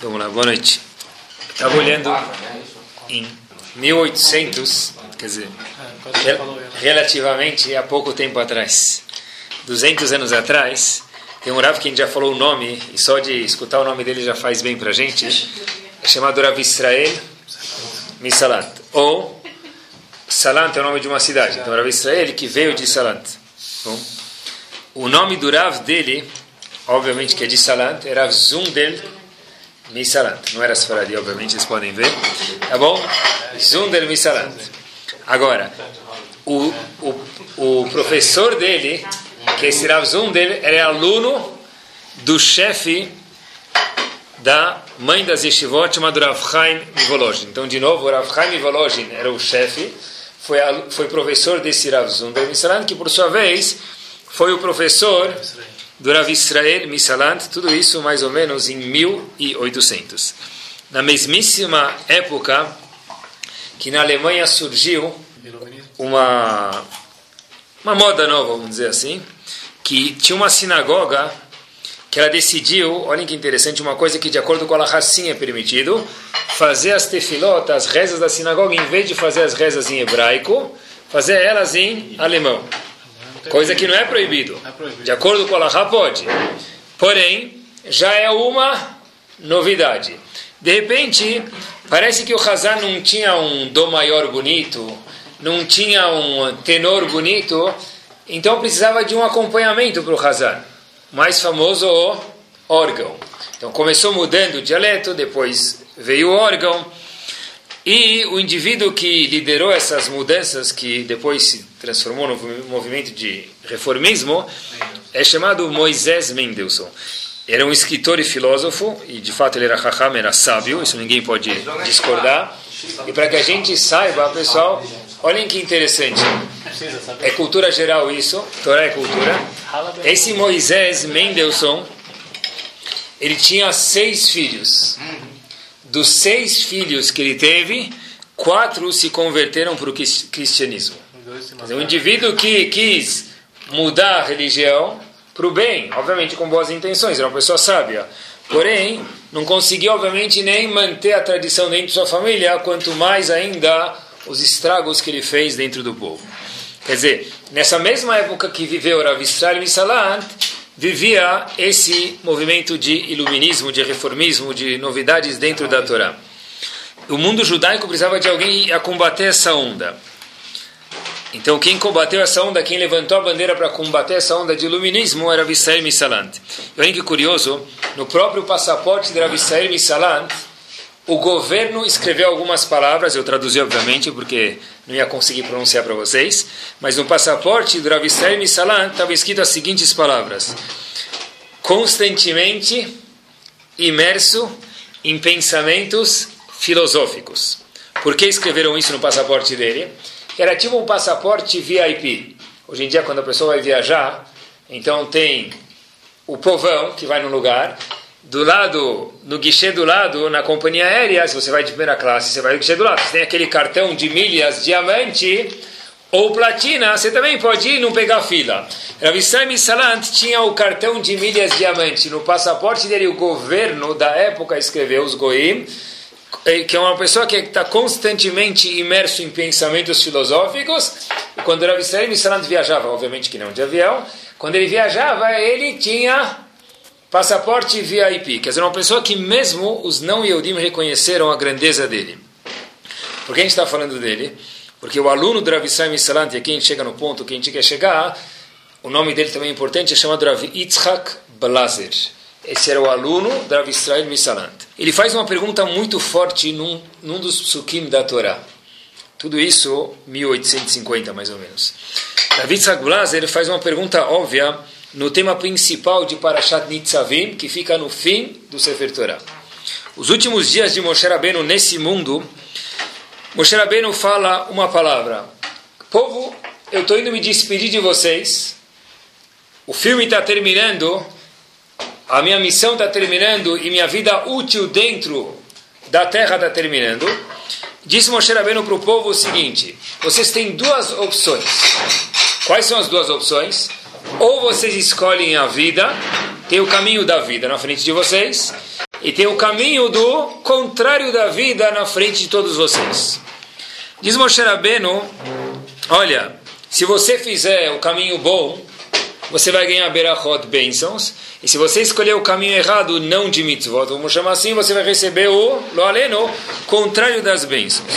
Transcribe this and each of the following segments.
Vamos lá, boa noite. Estava olhando em 1800, quer dizer, relativamente há pouco tempo atrás, 200 anos atrás, tem um Rav que a gente já falou o nome, e só de escutar o nome dele já faz bem para a gente, é chamado Rav Israel Misalant, ou Salant é o nome de uma cidade, então Rav Israel que veio de Salant. Bom, o nome do Rav dele, obviamente que é de Salant, é Rav Zundel Misalant. Não era Sfaradi, obviamente, vocês podem ver. Tá bom? Zunder Misalant. Agora, o, o, o professor dele, que é esse Rav Zunder, era aluno do chefe da mãe das yeshivot, chamado Rav Chaim Mivolojin. Então, de novo, o Rav Chaim Mivolojin era o chefe, foi, foi professor desse Rav Zunder Misalant, que por sua vez foi o professor do Israel Misalant, tudo isso mais ou menos em 1800. Na mesmíssima época que na Alemanha surgiu uma, uma moda nova, vamos dizer assim, que tinha uma sinagoga que ela decidiu, olhem que interessante, uma coisa que de acordo com a Lahassim é permitido, fazer as tefilot, as rezas da sinagoga, em vez de fazer as rezas em hebraico, fazer elas em alemão. Coisa que não é proibido. De acordo com a Laha, pode. Porém, já é uma novidade. De repente, parece que o Hazan não tinha um dom maior bonito, não tinha um tenor bonito, então precisava de um acompanhamento para o Hazan. Mais famoso, o órgão. Então começou mudando o dialeto, depois veio o órgão. E o indivíduo que liderou essas mudanças, que depois se transformou no movimento de reformismo, é chamado Moisés Mendelssohn. Era um escritor e filósofo, e de fato ele era Raham, era sábio, isso ninguém pode discordar. E para que a gente saiba, pessoal, olhem que interessante. É cultura geral isso, Torá é cultura. Esse Moisés Mendelssohn, ele tinha seis filhos dos seis filhos que ele teve, quatro se converteram para o cristianismo. Dizer, um indivíduo que quis mudar a religião para o bem, obviamente com boas intenções, era uma pessoa sábia. Porém, não conseguiu, obviamente, nem manter a tradição dentro de sua família, quanto mais ainda os estragos que ele fez dentro do povo. Quer dizer, nessa mesma época que viveu Rav Israel Misalant, vivia esse movimento de iluminismo, de reformismo, de novidades dentro da Torá. O mundo judaico precisava de alguém a combater essa onda. Então, quem combateu essa onda, quem levantou a bandeira para combater essa onda de iluminismo era Vissair Misalant. E olha que curioso, no próprio passaporte de Vissair Misalant, o governo escreveu algumas palavras, eu traduzi obviamente porque não ia conseguir pronunciar para vocês, mas no passaporte do Rav Israel Misalan estava escrito as seguintes palavras: constantemente imerso em pensamentos filosóficos. Por que escreveram isso no passaporte dele? Era tipo um passaporte VIP. Hoje em dia, quando a pessoa vai viajar, então tem o povão que vai no lugar do lado, no guichê do lado, na companhia aérea, se você vai de primeira classe, você vai no guichê do lado. Você tem aquele cartão de milhas diamante ou platina, você também pode ir e não pegar fila. Rav Israel Salant tinha o cartão de milhas diamante. No passaporte dele, o governo da época escreveu, os goim, eh, que é uma pessoa que está constantemente imerso em pensamentos filosóficos. Quando Rav Israel Salant viajava, obviamente que não de avião, quando ele viajava, ele tinha Passaporte VIP, quer dizer, uma pessoa que mesmo os não Yehudim reconheceram a grandeza dele. Por que a gente está falando dele? Porque o aluno do Rav Israel Misalant, e aqui a gente chega no ponto que a gente quer chegar, o nome dele também é importante, é chamado Rav Yitzhak Blazer. Esse era o aluno do Rav Israel Misalant. Ele faz uma pergunta muito forte num, num dos psukim da Torá. Tudo isso 1850, mais ou menos. Rav Yitzhak Blazer faz uma pergunta óbvia no tema principal de Parashat Nitzavim, que fica no fim do Sefer Torah. Os últimos dias de Moshe Rabbeinu nesse mundo, Moshe Rabbeinu fala uma palavra. Povo, eu estou indo me despedir de vocês. O filme está terminando, a minha missão está terminando e minha vida útil dentro da terra está terminando. Disse Moshe Rabbeinu para o povo o seguinte: vocês têm duas opções. Quais são as duas opções? Ou vocês escolhem a vida, tem o caminho da vida na frente de vocês, e tem o caminho do contrário da vida na frente de todos vocês. Diz Moshe Rabbeinu, olha, se você fizer o caminho bom, você vai ganhar berachot, bênçãos, e se você escolher o caminho errado, não de mitzvot, vamos chamar assim, você vai receber o, lo aleno, contrário das bênçãos.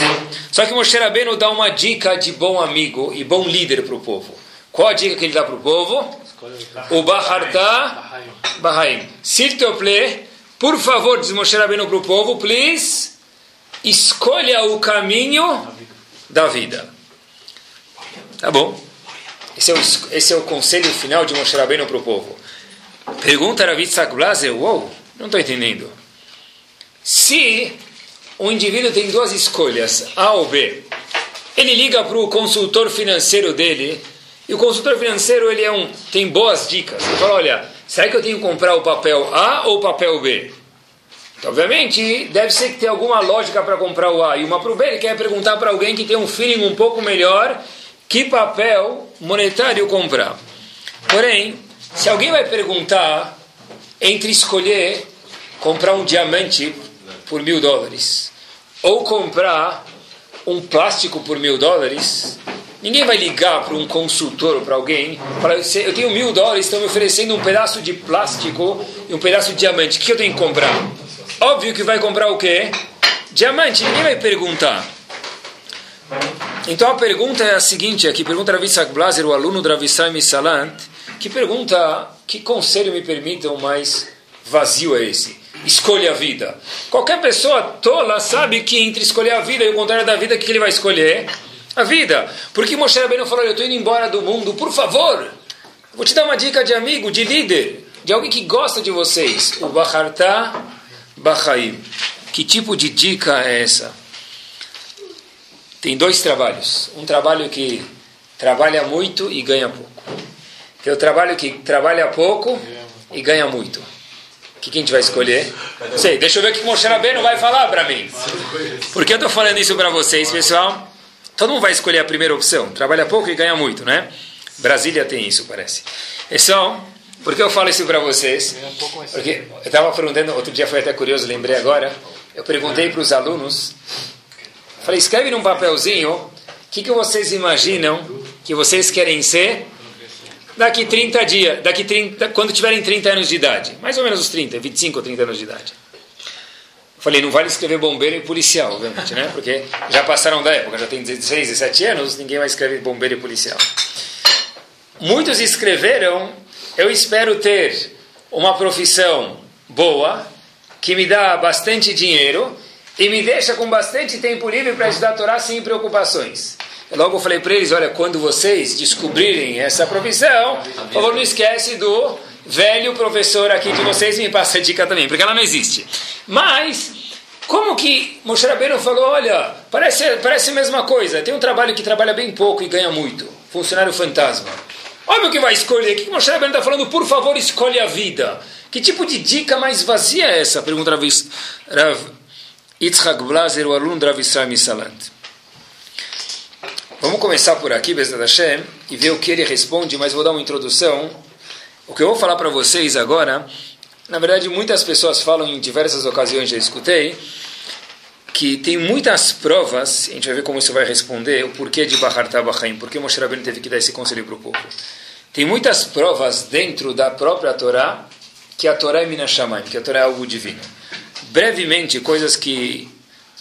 Só que Moshe Rabbeinu dá uma dica de bom amigo e bom líder para o povo. Qual a dica que ele dá para o povo? O Baharta Bahaim. S'il te por favor, diz Moshe Rabbeinu para o povo, please, escolha o caminho da vida. Tá bom. Esse é o, esse é o conselho final de Moshe Rabbeinu para o povo. Pergunta Rav Yitzhak Blaser, uou, não estou entendendo. Se o indivíduo tem duas escolhas, A ou B, ele liga para o consultor financeiro dele, e o consultor financeiro ele é um, tem boas dicas. Ele fala, olha, será que eu tenho que comprar o papel A ou o papel B? Então, obviamente, deve ser que tem alguma lógica para comprar o A. E uma para o B, ele quer perguntar para alguém que tem um feeling um pouco melhor que papel monetário comprar. Porém, se alguém vai perguntar entre escolher comprar um diamante por mil dólares ou comprar um plástico por mil dólares, ninguém vai ligar para um consultor ou para alguém eu tenho mil dólares, estão me oferecendo um pedaço de plástico e um pedaço de diamante, o que eu tenho que comprar? Óbvio que vai comprar o quê? Diamante, ninguém vai perguntar. Então a pergunta é a seguinte, aqui pergunta Ravissak Blaser, o aluno de Ravissai Misalant, que pergunta, que conselho me permitam mais vazio é esse? Escolha a vida. Qualquer pessoa tola sabe que entre escolher a vida e o contrário da vida, o que ele vai escolher? A vida. Porque Moshe Rabbeinu falou, eu estou indo embora do mundo, por favor, vou te dar uma dica de amigo, de líder, de alguém que gosta de vocês. O Baharta Bahaim. Que tipo de dica é essa? Tem dois trabalhos. Um trabalho que trabalha muito e ganha pouco. Tem o trabalho que trabalha pouco e ganha muito. O que, que a gente vai escolher? Sei, deixa eu ver o que Moshe Rabbeinu vai falar para mim. Por que eu estou falando isso para vocês, pessoal? Todo mundo vai escolher a primeira opção. Trabalha pouco e ganha muito, né? Brasília tem isso, parece. É só... Por que eu falo isso para vocês? Porque eu estava perguntando, outro dia foi até curioso, lembrei agora. Eu perguntei para os alunos Falei, escreve num papelzinho o que, que vocês imaginam que vocês querem ser daqui 30 dias, daqui 30, quando tiverem 30 anos de idade. Mais ou menos os 30, 25 ou 30 anos de idade. Falei, não vale escrever bombeiro e policial, obviamente, né? Porque já passaram da época, já tem 16, 17 anos, ninguém vai escrever bombeiro e policial. Muitos escreveram, eu espero ter uma profissão boa, que me dá bastante dinheiro e me deixa com bastante tempo livre para estudar Torá sem preocupações. Eu logo falei para eles, olha, quando vocês descobrirem essa profissão, por favor, não esquece do velho professor aqui de vocês me passa a dica também, porque ela não existe. Mas, como que Moshe Rabbeinu falou, olha, parece, parece a mesma coisa, tem um trabalho que trabalha bem pouco e ganha muito, funcionário fantasma. Óbvio que vai escolher, o que Moshe Rabbeinu está falando? Por favor, escolhe a vida. Que tipo de dica mais vazia é essa? Pergunta Rav, Yitzhak Blaser, o aluno de Rav Israel Salant. Vamos começar por aqui, Bezat Hashem, e ver o que ele responde, mas vou dar uma introdução. O que eu vou falar para vocês agora, na verdade, muitas pessoas falam em diversas ocasiões, já escutei, que tem muitas provas, a gente vai ver como isso vai responder, o porquê de Bahar Tabachaim, por que Moshe Rabbeinu teve que dar esse conselho para o povo. Tem muitas provas dentro da própria Torá, que a Torá é Minashamayim, que a Torá é algo divino brevemente coisas que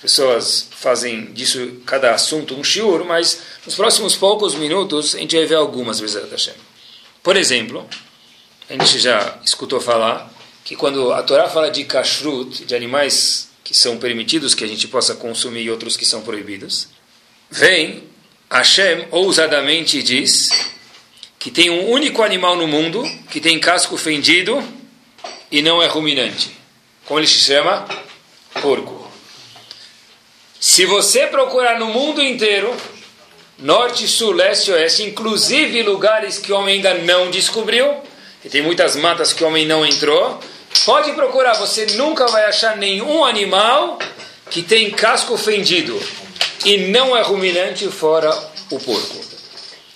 pessoas fazem disso cada assunto um shiur, mas nos próximos poucos minutos a gente vai ver algumas vezes Hashem. Por exemplo, a gente já escutou falar que quando a Torá fala de kashrut, de animais que são permitidos que a gente possa consumir e outros que são proibidos, vem Hashem ousadamente diz que tem um único animal no mundo que tem casco fendido e não é ruminante. Como ele se chama? Porco. Se você procurar no mundo inteiro, norte, sul, leste, oeste, inclusive lugares que o homem ainda não descobriu, e tem muitas matas que o homem não entrou, pode procurar, você nunca vai achar nenhum animal que tem casco fendido e não é ruminante fora o porco.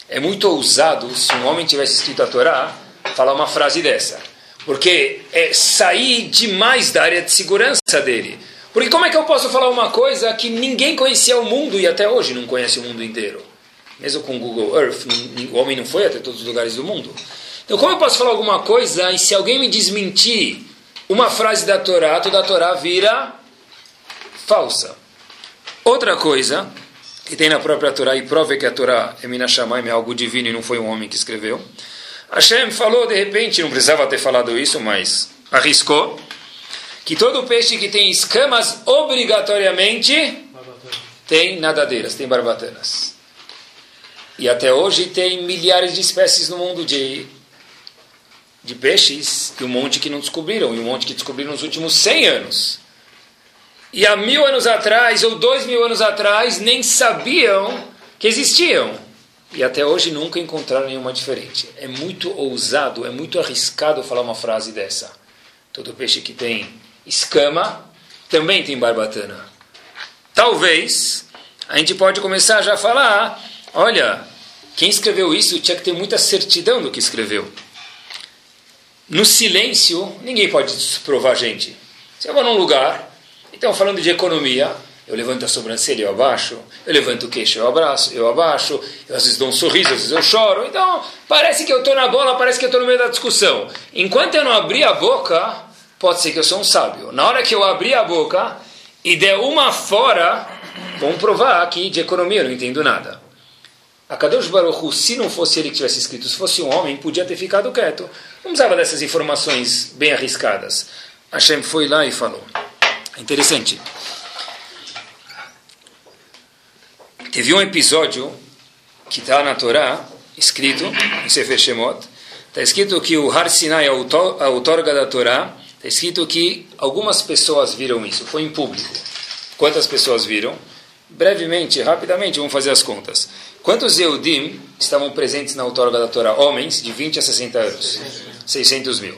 É muito ousado se um homem tivesse escrito a Torá falar uma frase dessa. Porque é sair demais da área de segurança dele. Porque como é que eu posso falar uma coisa que ninguém conhecia o mundo e até hoje não conhece o mundo inteiro? Mesmo com Google Earth, o homem não foi até todos os lugares do mundo. Então, como eu posso falar alguma coisa e se alguém me desmentir uma frase da Torá, toda a Torá vira falsa? Outra coisa que tem na própria Torá e prova que a Torá é Minashamayim, é algo divino e não foi um homem que escreveu. Hashem falou de repente, não precisava ter falado isso, mas arriscou, que todo peixe que tem escamas obrigatoriamente tem nadadeiras, tem barbatanas. E até hoje tem milhares de espécies no mundo de, de peixes e um monte que não descobriram, e um monte que descobriram nos últimos 100 anos. E há mil anos atrás, ou dois mil anos atrás, nem sabiam que existiam. E até hoje nunca encontraram nenhuma diferente. É muito ousado, é muito arriscado falar uma frase dessa. Todo peixe que tem escama também tem barbatana. Talvez a gente pode começar já a falar Olha, quem escreveu isso tinha que ter muita certidão do que escreveu. No silêncio, ninguém pode provar a gente. Se eu vou num lugar, então falando de economia, eu levanto a sobrancelha, eu abaixo, eu levanto o queixo, eu abraço, eu abaixo, eu às vezes dou um sorriso, às vezes eu choro. Então, parece que eu estou na bola, parece que eu estou no meio da discussão. Enquanto eu não abrir a boca, pode ser que eu sou um sábio. Na hora que eu abrir a boca e der uma fora, vamos provar aqui de economia, eu não entendo nada. A Kadosh Baruch se não fosse ele que tivesse escrito, se fosse um homem, podia ter ficado quieto. Não precisava dessas informações bem arriscadas. Hashem foi lá e falou. Interessante. Teve um episódio que está na Torá, escrito em Sefer Shemot, está escrito que o Har Sinai, a outorga da Torá, está escrito que algumas pessoas viram isso, foi em público. Quantas pessoas viram? Brevemente, rapidamente, vamos fazer as contas. Quantos Eudim estavam presentes na outorga da Torá? Homens de 20 a 60 anos. 600 mil.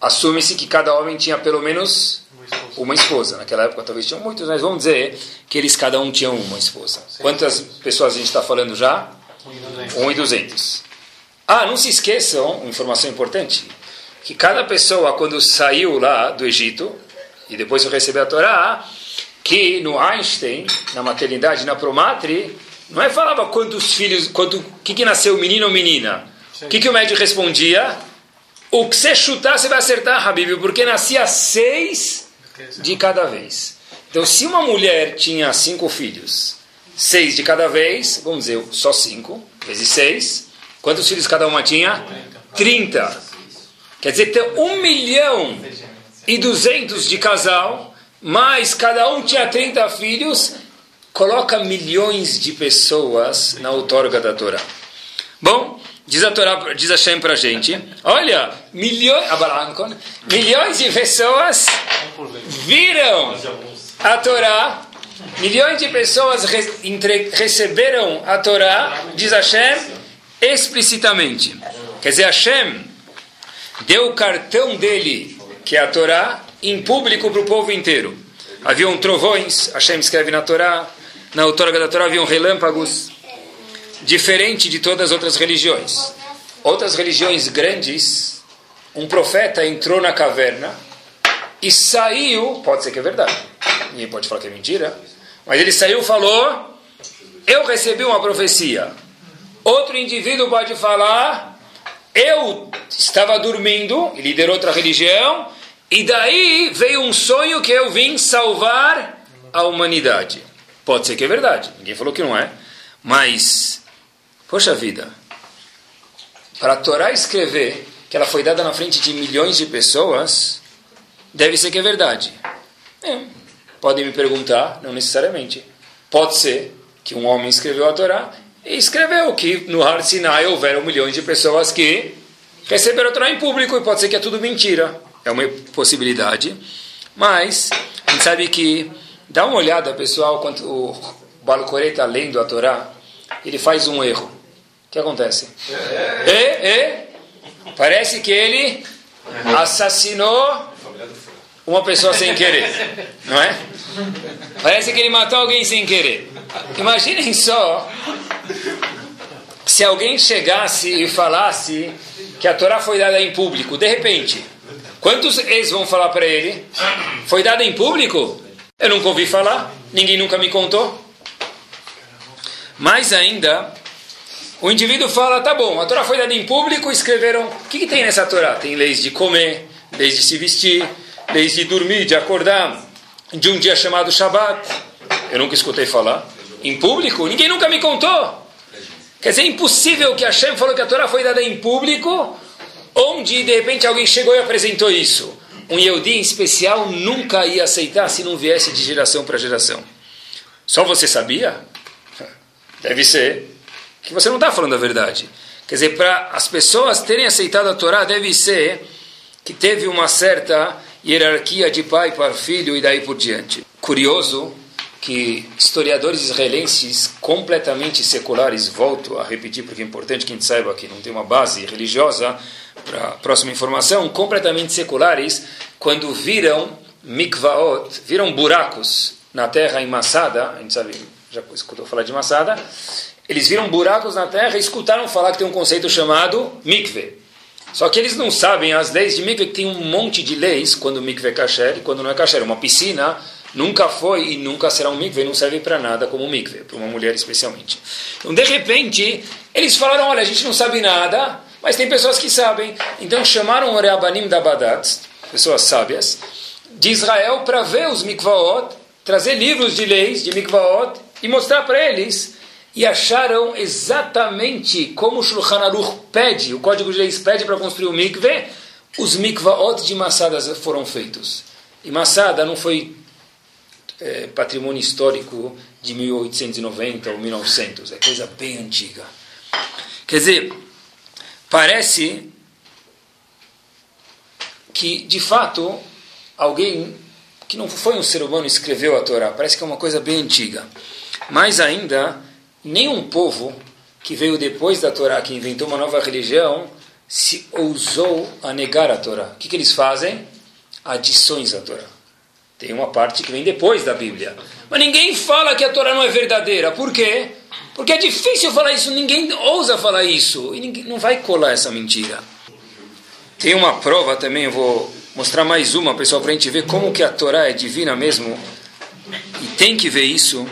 Assume-se que cada homem tinha pelo menos uma esposa. Naquela época talvez tinham muitos, mas vamos dizer que eles cada um tinham uma esposa. Quantas pessoas a gente está falando já? 1 e 200. Ah, não se esqueçam, informação importante, que cada pessoa quando saiu lá do Egito e depois recebeu a Torá, que no Einstein, na maternidade, na Promatri, não é falava quantos filhos, quanto, que, que nasceu, menino ou menina. O que, que o médico respondia? O que você chutar, você vai acertar, Habib, porque nascia seis de cada vez. Então, se uma mulher tinha cinco filhos, seis de cada vez, vamos dizer, só cinco, vezes seis, quantos filhos cada uma tinha? Trinta. Quer dizer, tem um milhão e duzentos de casal, mas cada um tinha 30 filhos, coloca milhões de pessoas na outorga da Torá. Bom, diz a Torá, diz a Shem para a gente, olha, milhões, milhões de pessoas viram a Torá, milhões de pessoas receberam a Torá, diz Hashem, explicitamente. Quer dizer, Hashem deu o cartão dele, que é a Torá, em público para o povo inteiro. Haviam trovões, Hashem escreve na Torá, na outorga da Torá haviam relâmpagos, diferente de todas as outras religiões. Outras religiões grandes, um profeta entrou na caverna e saiu, pode ser que é verdade, ninguém pode falar que é mentira, mas ele saiu e falou: Eu recebi uma profecia. Outro indivíduo pode falar: Eu estava dormindo, liderou outra religião, e daí veio um sonho que eu vim salvar a humanidade. Pode ser que é verdade, ninguém falou que não é. Mas, poxa vida, para a Torá escrever que ela foi dada na frente de milhões de pessoas, deve ser que é verdade. É. Podem me perguntar, não necessariamente. Pode ser que um homem escreveu a Torá e escreveu que no Har Sinai houveram milhões de pessoas que receberam a Torá em público e pode ser que é tudo mentira. É uma possibilidade. Mas a gente sabe que Dá uma olhada, pessoal, quando o Balcorei está lendo a Torá, ele faz um erro. O que acontece? É, é. Parece que ele assassinou uma pessoa sem querer, não é? Parece que ele matou alguém sem querer. Imaginem só se alguém chegasse e falasse que a Torá foi dada em público, de repente, Quantos ex vão falar para ele? Foi dado em público? Eu nunca ouvi falar, ninguém nunca me contou. Mais ainda, o indivíduo fala: tá bom, a Torá foi dada em público, escreveram. O que, que tem nessa Torá? Tem leis de comer, leis de se vestir, leis de dormir, de acordar, de um dia chamado Shabat. Eu nunca escutei falar. Em público? Ninguém nunca me contou. Quer dizer, é impossível que Hashem falou que a Torá foi dada em público, onde de repente alguém chegou e apresentou isso. Um Yehudi em especial nunca ia aceitar se não viesse de geração para geração. Só você sabia? Deve ser que você não está falando a verdade. Quer dizer, para as pessoas terem aceitado a Torá, deve ser que teve uma certa hierarquia de pai para filho e daí por diante. Curioso que historiadores israelenses completamente seculares, volto a repetir porque é importante que a gente saiba que não tem uma base religiosa para a próxima informação, completamente seculares, quando viram mikvaot, viram buracos na terra em a gente sabe, já escutou falar de Massada, eles viram buracos na terra e escutaram falar que tem um conceito chamado mikve. Só que eles não sabem as leis de mikve, que tem um monte de leis quando o mikve é kasher e quando não é kasher. Uma piscina nunca foi e nunca será um mikve, não serve para nada como um mikve, para uma mulher especialmente. Então, de repente, eles falaram, olha, a gente não sabe nada, mas tem pessoas que sabem. Então chamaram o Reabanim da Badat, pessoas sábias, de Israel para ver os mikvaot, trazer livros de leis de mikvaot e mostrar para eles e acharam exatamente como o Shulchan Aruch pede, o Código de Leis pede para construir o mikve, os mikvaot de Massada foram feitos. E Massada não foi é, patrimônio histórico de 1890 ou 1900, é coisa bem antiga. Quer dizer, parece que, de fato, alguém que não foi um ser humano escreveu a Torá, parece que é uma coisa bem antiga. Mais ainda, nenhum povo que veio depois da Torá, que inventou uma nova religião, se ousou a negar a Torá. O que, que eles fazem? Adições à Torá. Tem uma parte que vem depois da Bíblia. Mas ninguém fala que a Torá não é verdadeira. Por quê? Porque é difícil falar isso, ninguém ousa falar isso. E ninguém, não vai colar essa mentira. Tem uma prova também, eu vou mostrar mais uma, pessoal, para a gente ver como que a Torá é divina mesmo. E tem que ver isso.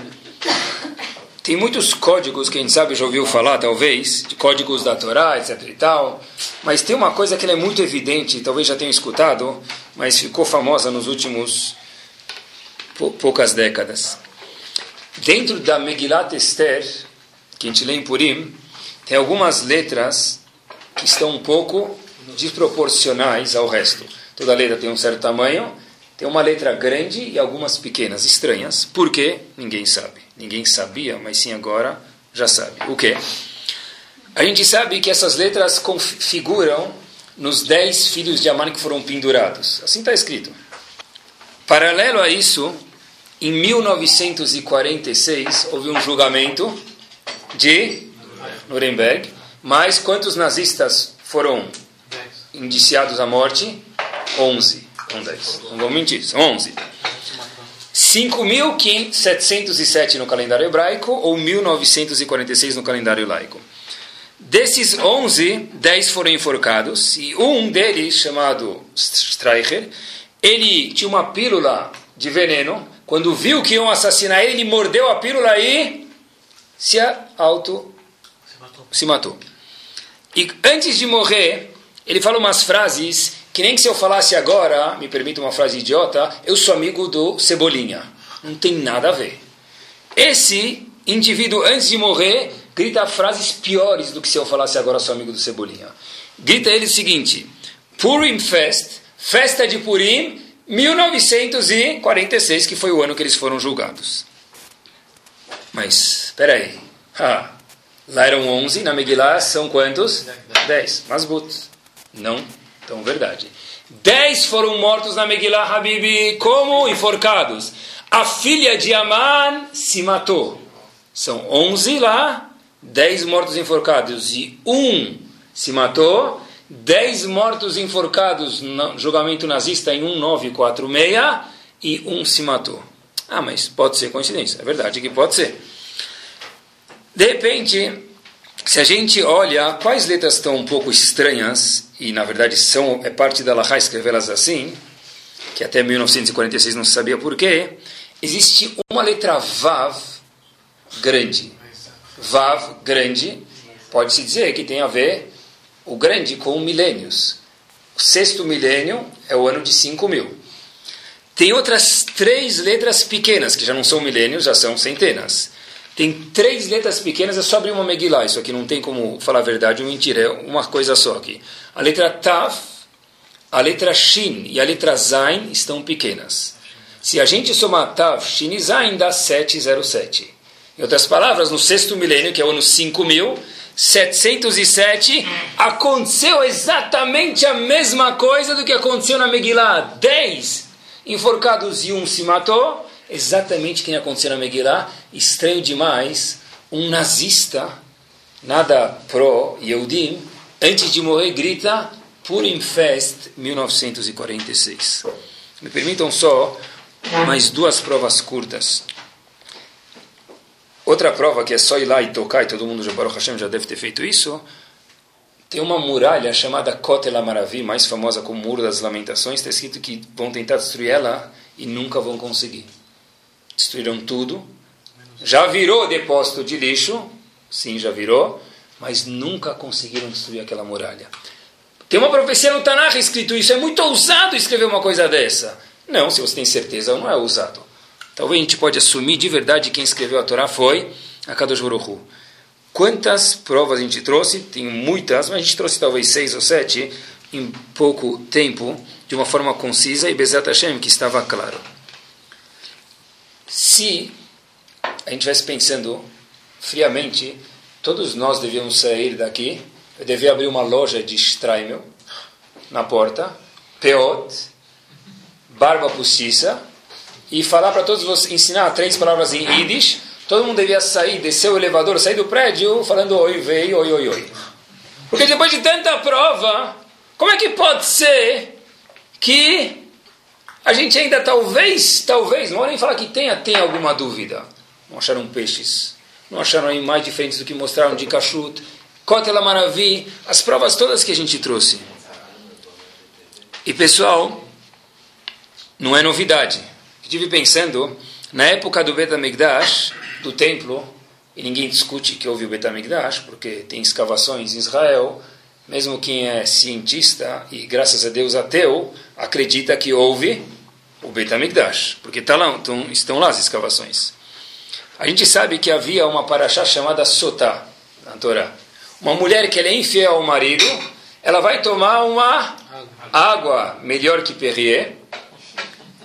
Tem muitos códigos que a gente sabe, já ouviu falar, talvez, de códigos da Torá, etc e tal. Mas tem uma coisa que é muito evidente, talvez já tenham escutado, mas ficou famosa nos últimos poucas décadas. Dentro da Megilat Esther, que a gente lê em Purim, tem algumas letras que estão um pouco desproporcionais ao resto. Toda letra tem um certo tamanho, tem uma letra grande e algumas pequenas, estranhas. Por quê? Ninguém sabe. Ninguém sabia, mas sim agora já sabe. O quê? A gente sabe que essas letras configuram nos dez filhos de Amã que foram pendurados. Assim está escrito. Paralelo a isso, em 1946 houve um julgamento de Nuremberg, mas quantos nazistas foram indiciados à morte? 11. Não 10. Não vou mentir, são 11. 5.707 no calendário hebraico ou 1946 no calendário laico. Desses 11, 10 foram enforcados e um deles, chamado Streicher, ele tinha uma pílula de veneno. Quando viu que iam assassinar ele, ele mordeu a pílula e se auto se matou. se matou. E antes de morrer, ele fala umas frases que nem que se eu falasse agora, me permita uma frase idiota, eu sou amigo do Cebolinha. Não tem nada a ver. Esse indivíduo, antes de morrer, grita frases piores do que se eu falasse agora sou amigo do Cebolinha. Grita ele o seguinte: Purim Fest, festa de Purim, 1946, que foi o ano que eles foram julgados. Mas, espera aí. Ah, lá eram 11, na Megillah são quantos? 10. Masbut. Não tão verdade. 10 foram mortos na Megillah Habibi, como enforcados. A filha de Aman se matou. São 11 lá, 10 mortos enforcados e um se matou. 10 mortos enforcados no julgamento nazista em 1946 e um se matou. Ah, mas pode ser coincidência. É verdade que pode ser. De repente, Se a gente olha quais letras estão um pouco estranhas, e na verdade são é parte da Lahá escrevê-las assim, que até 1946 não se sabia porquê, existe uma letra Vav grande. Vav grande, pode-se dizer que tem a ver o grande com milênios. O sexto milênio é o ano de 5 mil. Tem outras três letras pequenas, que já não são milênios, já são centenas. Tem três letras pequenas, é só abrir uma Megillah. Isso aqui não tem como falar a verdade ou mentira, é uma coisa só aqui. A letra Taf, a letra Shin e a letra Zain estão pequenas. Se a gente somar Tav, Shin e Zain, dá 707. Em outras palavras, no sexto milênio, que é o ano 5707, aconteceu exatamente a mesma coisa do que aconteceu na Megillah. 10 enforcados e um se matou. Exatamente quem aconteceu na Megillah. Estranho demais, um nazista, nada pró-Yehudim, antes de morrer grita Purim Fest 1946. Me permitam só mais duas provas curtas. Outra prova que é só ir lá e tocar, e todo mundo já, Baruch Hashem, já deve ter feito isso, tem uma muralha chamada Kotel Amaravi, mais famosa como Muro das Lamentações, está escrito que vão tentar destruir ela e nunca vão conseguir. Destruíram tudo. Já virou depósito de lixo, sim, já virou, mas nunca conseguiram destruir aquela muralha. Tem uma profecia no Tanakh escrito isso, é muito ousado escrever uma coisa dessa. Não, se você tem certeza, não é ousado. Talvez a gente pode assumir de verdade que quem escreveu a Torá foi a Kadosh Quantas provas a gente trouxe? Tem muitas, mas a gente trouxe talvez seis ou sete em pouco tempo, de uma forma concisa e Bezat Hashem, que estava claro. Se a gente estivesse pensando friamente, todos nós devíamos sair daqui, eu devia abrir uma loja de Streimel na porta, Peot, barba postiça, e falar para todos vocês, ensinar três palavras em Yiddish, todo mundo devia sair, descer o elevador, sair do prédio falando oi, veio, oi, oi, oi. Porque depois de tanta prova, como é que pode ser que a gente ainda talvez, talvez, não vou nem falar que tenha, tenha alguma dúvida. Não acharam peixes, não acharam animais diferentes do que mostraram de Kashrut, Kotela Maravi, as provas todas que a gente trouxe. E pessoal, não é novidade. Estive pensando, na época do Betamigdash, do templo, e ninguém discute que houve o Betamigdash, porque tem escavações em Israel, mesmo quem é cientista e, graças a Deus, ateu, acredita que houve o Betamigdash, porque tá lá, estão, lá as escavações. A gente sabe que havia uma paraxá chamada Sotá, na Torá. Uma mulher que é infiel ao marido, ela vai tomar uma água melhor que Perrier,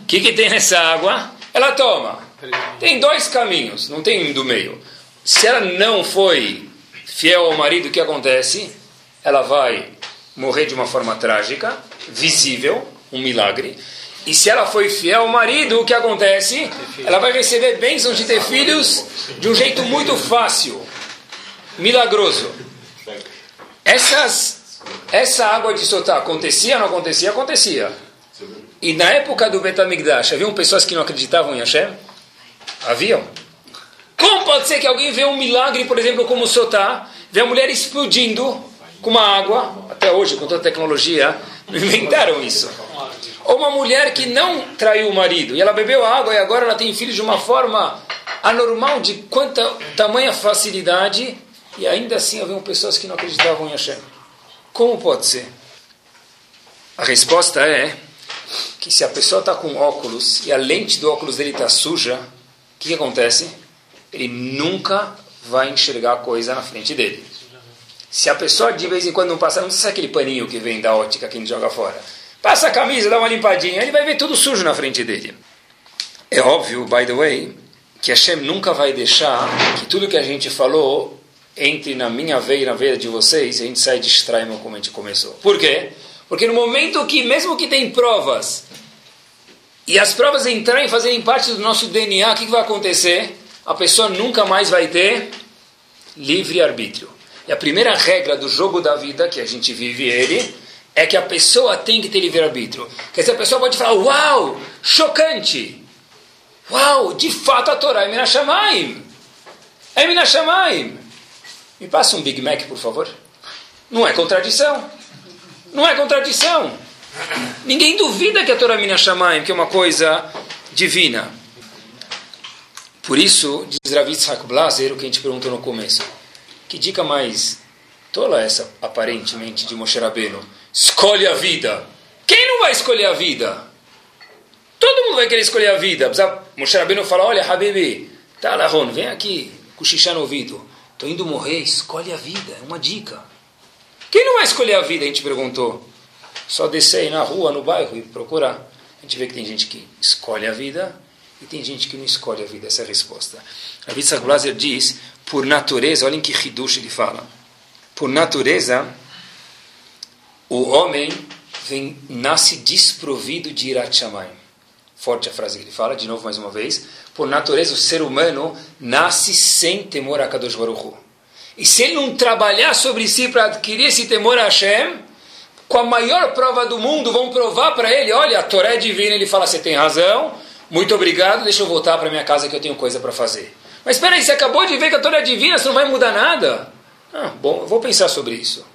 o que, que tem nessa água? Ela toma. Tem dois caminhos, não tem um do meio. Se ela não foi fiel ao marido, o que acontece? Ela vai morrer de uma forma trágica, visível, um milagre. E se ela foi fiel ao marido, o que acontece? Ela vai receber bênçãos de ter filhos de um jeito muito fácil, milagroso. Essas, essa água de soltar acontecia ou não acontecia? Acontecia. E na época do Betamigdash, haviam pessoas que não acreditavam em Hashem? Haviam. Como pode ser que alguém vê um milagre, por exemplo, como o Sotá, vê a mulher explodindo com uma água, até hoje, com toda a tecnologia, inventaram isso. Ou uma mulher que não traiu o marido, e ela bebeu água e agora ela tem filhos de uma forma anormal, de quanta tamanha facilidade, e ainda assim haviam pessoas que não acreditavam em Hashem. Como pode ser? A resposta é que se a pessoa está com óculos e a lente do óculos dele está suja, o que, que acontece? Ele nunca vai enxergar coisa na frente dele. Se a pessoa de vez em quando não passa, não é aquele paninho que vem da ótica que a gente joga fora. Passa a camisa, dá uma limpadinha, ele vai ver tudo sujo na frente dele. É óbvio, by the way, que Hashem nunca vai deixar que tudo que a gente falou entre na minha veia e na veia de vocês e a gente sai de como a gente começou. Por quê? Porque no momento que, mesmo que tem provas, e as provas entrarem e fazerem parte do nosso DNA, o que, que vai acontecer? A pessoa nunca mais vai ter livre-arbítrio. E a primeira regra do jogo da vida, que a gente vive ele, é que a pessoa tem que ter livre-arbítrio. Quer dizer, a pessoa pode falar, uau, chocante. Uau, de fato a Torá é Minashamayim. É Minashamayim. Me passa um Big Mac, por favor. Não é contradição. Não é contradição. Ninguém duvida que a Torá Mina Shamayim, que é uma coisa divina. Por isso, diz Rav Yitzhak Blaser, o que a gente perguntou no começo. Que dica mais tola essa, aparentemente, de Moshe Rabbeinu? Escolhe a vida. Quem não vai escolher a vida? Todo mundo vai querer escolher a vida. Moshe Rabbeinu fala, olha, Habibi, tá, Lahon, vem aqui, cochichar no ouvido. Estou indo morrer, escolhe a vida, é uma dica. Quem não vai escolher a vida, a gente perguntou. Só descer aí na rua, no bairro e procurar. A gente vê que tem gente que escolhe a vida e tem gente que não escolhe a vida. Essa é a resposta. A Yitzhak Blaser diz, por natureza, olhem que Hidush ele fala. Por natureza, o homem vem, nasce desprovido de Irat Shamayim. Forte a frase que ele fala, de novo mais uma vez. Por natureza, o ser humano nasce sem temor a Kadosh Baruch Hu. E se ele não trabalhar sobre si para adquirir esse temor a Hashem, com a maior prova do mundo, vão provar para ele, olha, a Torá é divina, ele fala, você tem razão, muito obrigado, deixa eu voltar para minha casa que eu tenho coisa para fazer. Mas espera aí, você acabou de ver que a Torá é divina, você não vai mudar nada? Ah, bom, eu vou pensar sobre isso.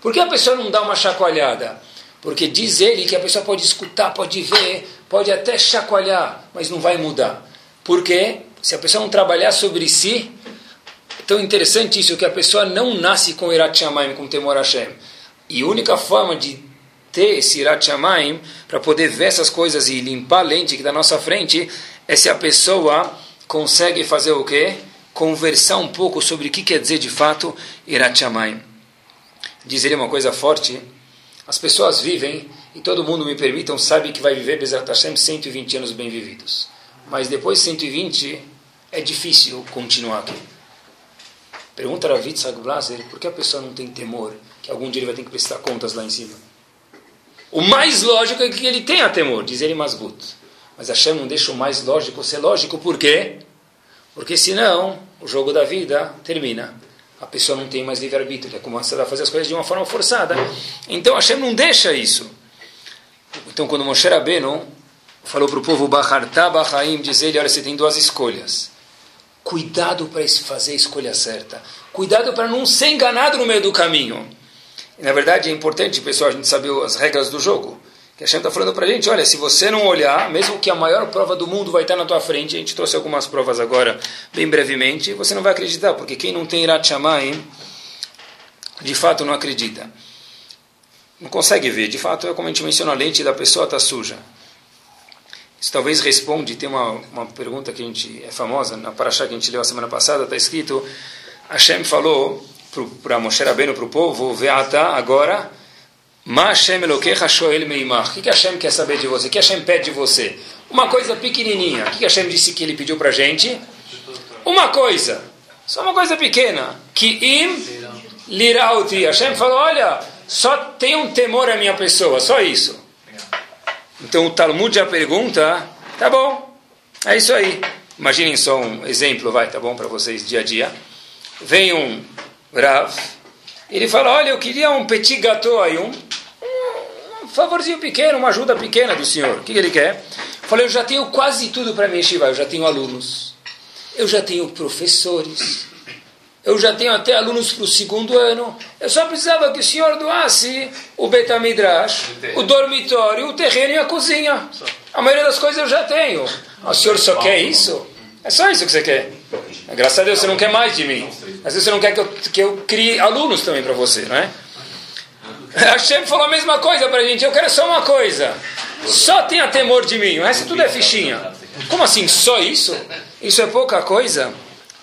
Por que a pessoa não dá uma chacoalhada? Porque diz ele que a pessoa pode escutar, pode ver, pode até chacoalhar, mas não vai mudar. Por quê? Se a pessoa não trabalhar sobre si, é tão interessante isso, que a pessoa não nasce com Irat Shamayim, com temor a Hashem. E a única forma de ter esse Irat Shamayim, para poder ver essas coisas e limpar a lente que está na nossa frente, é se a pessoa consegue fazer o quê? Conversar um pouco sobre o que quer dizer de fato Irat Shamayim. Dizer uma coisa forte, as pessoas vivem, e todo mundo, me permitam, sabe que vai viver Bezerra Hashem 120 anos bem vividos. Mas depois de 120, é difícil continuar aqui. Pergunta a Ravitz Blaser, por que a pessoa não tem temor que algum dia ele vai ter que prestar contas lá em cima? O mais lógico é que ele tenha temor, diz ele Masgut. Mas Hashem não deixa o mais lógico ser lógico, por quê? Porque senão o jogo da vida termina. A pessoa não tem mais livre-arbítrio, é começa a fazer as coisas de uma forma forçada. Então Hashem não deixa isso. Então quando Moshe Rabbeinu falou para o povo Bahartá Bahaim, diz ele, olha, você tem duas escolhas. Cuidado para fazer a escolha certa. Cuidado para não ser enganado no meio do caminho. Na verdade, é importante, pessoal, a gente saber as regras do jogo. Que a gente está falando para a gente, olha, se você não olhar, mesmo que a maior prova do mundo vai estar na tua frente, a gente trouxe algumas provas agora, bem brevemente, você não vai acreditar, porque quem não tem Irat Shamayim, de fato não acredita. Não consegue ver. De fato, é como a gente mencionou, a lente da pessoa está suja. Isso talvez responde, tem uma, uma pergunta que a gente é famosa, na Paraxá que a gente leu a semana passada, está escrito, Hashem falou para Moshe Rabbeinu, para o povo, Veata, agora, Ma Hashem Elokecha Shoel Meimach. O que, que Hashem quer saber de você? O que Hashem pede de você? Uma coisa pequenininha. O que, que Hashem disse que ele pediu para a gente? Uma coisa. Só uma coisa pequena. Que im lirauti. Hashem falou, olha, só tem um temor a minha pessoa, só isso. Então o Talmud já pergunta, tá bom, é isso aí. Imaginem só um exemplo, vai, tá bom para vocês dia a dia. Vem um Rav, ele fala, olha, eu queria um petit gâteau aí, um, um favorzinho pequeno, uma ajuda pequena do senhor. O que, ele quer? Falei, eu já tenho quase tudo para mexer, vai, eu já tenho alunos, eu já tenho professores, eu já tenho até alunos para o segundo ano. Eu só precisava que o senhor doasse o Betamidrash, o dormitório, o terreno e a cozinha. A maioria das coisas eu já tenho. O senhor só quer isso? É só isso que você quer. Graças a Deus você não quer mais de mim. Às vezes você não quer que eu, que eu crie alunos também para você, não é? A Hashem falou a mesma coisa para a gente. Eu quero só uma coisa. Só tenha temor de mim. O resto tudo é fichinha. Como assim? Só isso? Isso é pouca coisa?